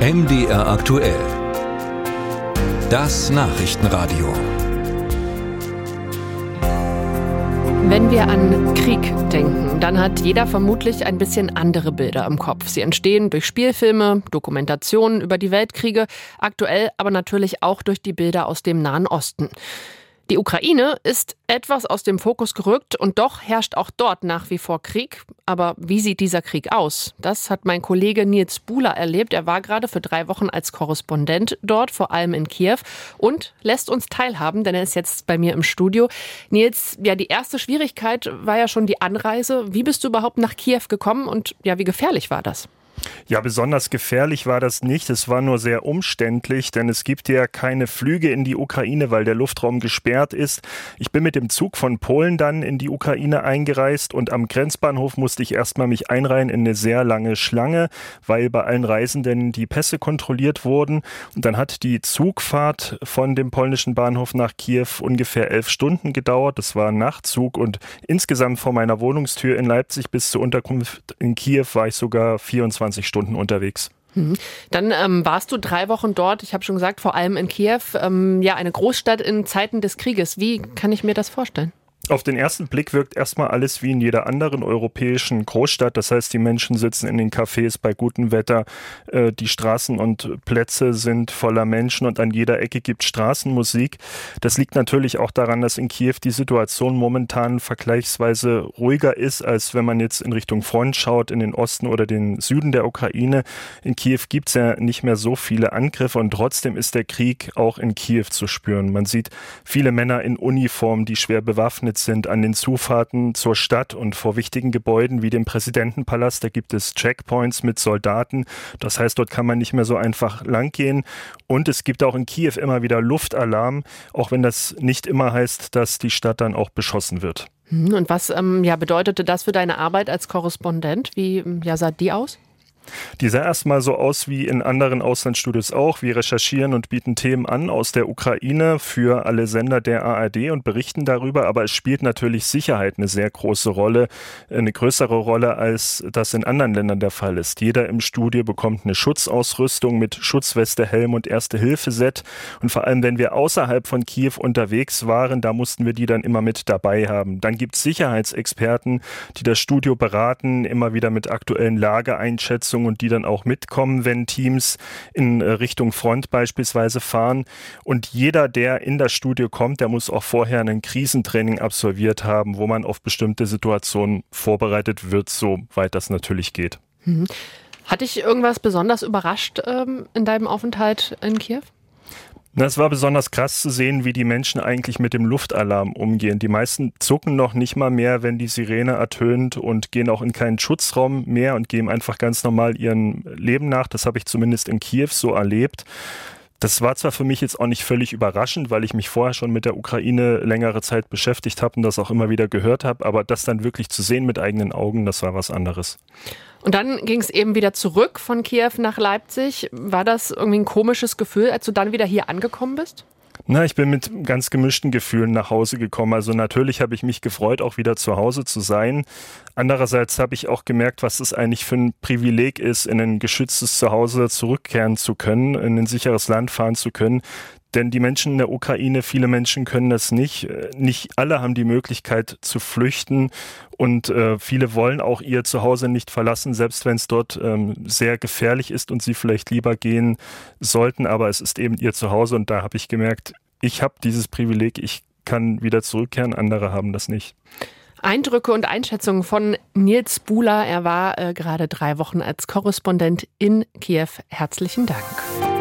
MDR aktuell. Das Nachrichtenradio. Wenn wir an Krieg denken, dann hat jeder vermutlich ein bisschen andere Bilder im Kopf. Sie entstehen durch Spielfilme, Dokumentationen über die Weltkriege, aktuell aber natürlich auch durch die Bilder aus dem Nahen Osten. Die Ukraine ist etwas aus dem Fokus gerückt und doch herrscht auch dort nach wie vor Krieg. Aber wie sieht dieser Krieg aus? Das hat mein Kollege Nils Buhler erlebt. Er war gerade für drei Wochen als Korrespondent dort, vor allem in Kiew, und lässt uns teilhaben, denn er ist jetzt bei mir im Studio. Nils, ja, die erste Schwierigkeit war ja schon die Anreise. Wie bist du überhaupt nach Kiew gekommen und ja, wie gefährlich war das? Ja, besonders gefährlich war das nicht. Es war nur sehr umständlich, denn es gibt ja keine Flüge in die Ukraine, weil der Luftraum gesperrt ist. Ich bin mit dem Zug von Polen dann in die Ukraine eingereist und am Grenzbahnhof musste ich erstmal mich einreihen in eine sehr lange Schlange, weil bei allen Reisenden die Pässe kontrolliert wurden. Und dann hat die Zugfahrt von dem polnischen Bahnhof nach Kiew ungefähr elf Stunden gedauert. Das war ein Nachtzug und insgesamt von meiner Wohnungstür in Leipzig bis zur Unterkunft in Kiew war ich sogar 24 24 Stunden unterwegs. Mhm. Dann ähm, warst du drei Wochen dort, ich habe schon gesagt, vor allem in Kiew, ähm, ja, eine Großstadt in Zeiten des Krieges. Wie kann ich mir das vorstellen? Auf den ersten Blick wirkt erstmal alles wie in jeder anderen europäischen Großstadt. Das heißt, die Menschen sitzen in den Cafés bei gutem Wetter. Äh, die Straßen und Plätze sind voller Menschen und an jeder Ecke gibt Straßenmusik. Das liegt natürlich auch daran, dass in Kiew die Situation momentan vergleichsweise ruhiger ist, als wenn man jetzt in Richtung Front schaut, in den Osten oder den Süden der Ukraine. In Kiew gibt es ja nicht mehr so viele Angriffe und trotzdem ist der Krieg auch in Kiew zu spüren. Man sieht viele Männer in Uniform, die schwer bewaffnet sind an den Zufahrten zur Stadt und vor wichtigen Gebäuden wie dem Präsidentenpalast. Da gibt es Checkpoints mit Soldaten. Das heißt, dort kann man nicht mehr so einfach langgehen. Und es gibt auch in Kiew immer wieder Luftalarm, auch wenn das nicht immer heißt, dass die Stadt dann auch beschossen wird. Hm, und was ähm, ja, bedeutete das für deine Arbeit als Korrespondent? Wie ja, sah die aus? Die sah erstmal so aus wie in anderen Auslandsstudios auch. Wir recherchieren und bieten Themen an aus der Ukraine für alle Sender der ARD und berichten darüber, aber es spielt natürlich Sicherheit eine sehr große Rolle, eine größere Rolle, als das in anderen Ländern der Fall ist. Jeder im Studio bekommt eine Schutzausrüstung mit Schutzweste, Helm und Erste-Hilfe-Set. Und vor allem, wenn wir außerhalb von Kiew unterwegs waren, da mussten wir die dann immer mit dabei haben. Dann gibt es Sicherheitsexperten, die das Studio beraten, immer wieder mit aktuellen Lageeinschätzungen Leistung und die dann auch mitkommen, wenn Teams in äh, Richtung Front beispielsweise fahren. Und jeder, der in das Studio kommt, der muss auch vorher ein Krisentraining absolviert haben, wo man auf bestimmte Situationen vorbereitet wird, soweit das natürlich geht. Mhm. Hat dich irgendwas besonders überrascht ähm, in deinem Aufenthalt in Kiew? Es war besonders krass zu sehen, wie die Menschen eigentlich mit dem Luftalarm umgehen. Die meisten zucken noch nicht mal mehr, wenn die Sirene ertönt und gehen auch in keinen Schutzraum mehr und gehen einfach ganz normal ihrem Leben nach. Das habe ich zumindest in Kiew so erlebt. Das war zwar für mich jetzt auch nicht völlig überraschend, weil ich mich vorher schon mit der Ukraine längere Zeit beschäftigt habe und das auch immer wieder gehört habe, aber das dann wirklich zu sehen mit eigenen Augen, das war was anderes. Und dann ging es eben wieder zurück von Kiew nach Leipzig. War das irgendwie ein komisches Gefühl, als du dann wieder hier angekommen bist? Na, ich bin mit ganz gemischten Gefühlen nach Hause gekommen. Also natürlich habe ich mich gefreut, auch wieder zu Hause zu sein. Andererseits habe ich auch gemerkt, was es eigentlich für ein Privileg ist, in ein geschütztes Zuhause zurückkehren zu können, in ein sicheres Land fahren zu können. Denn die Menschen in der Ukraine, viele Menschen können das nicht. Nicht alle haben die Möglichkeit zu flüchten und äh, viele wollen auch ihr Zuhause nicht verlassen, selbst wenn es dort ähm, sehr gefährlich ist und sie vielleicht lieber gehen sollten. Aber es ist eben ihr Zuhause und da habe ich gemerkt, ich habe dieses Privileg, ich kann wieder zurückkehren, andere haben das nicht. Eindrücke und Einschätzungen von Nils Buhler. Er war äh, gerade drei Wochen als Korrespondent in Kiew. Herzlichen Dank.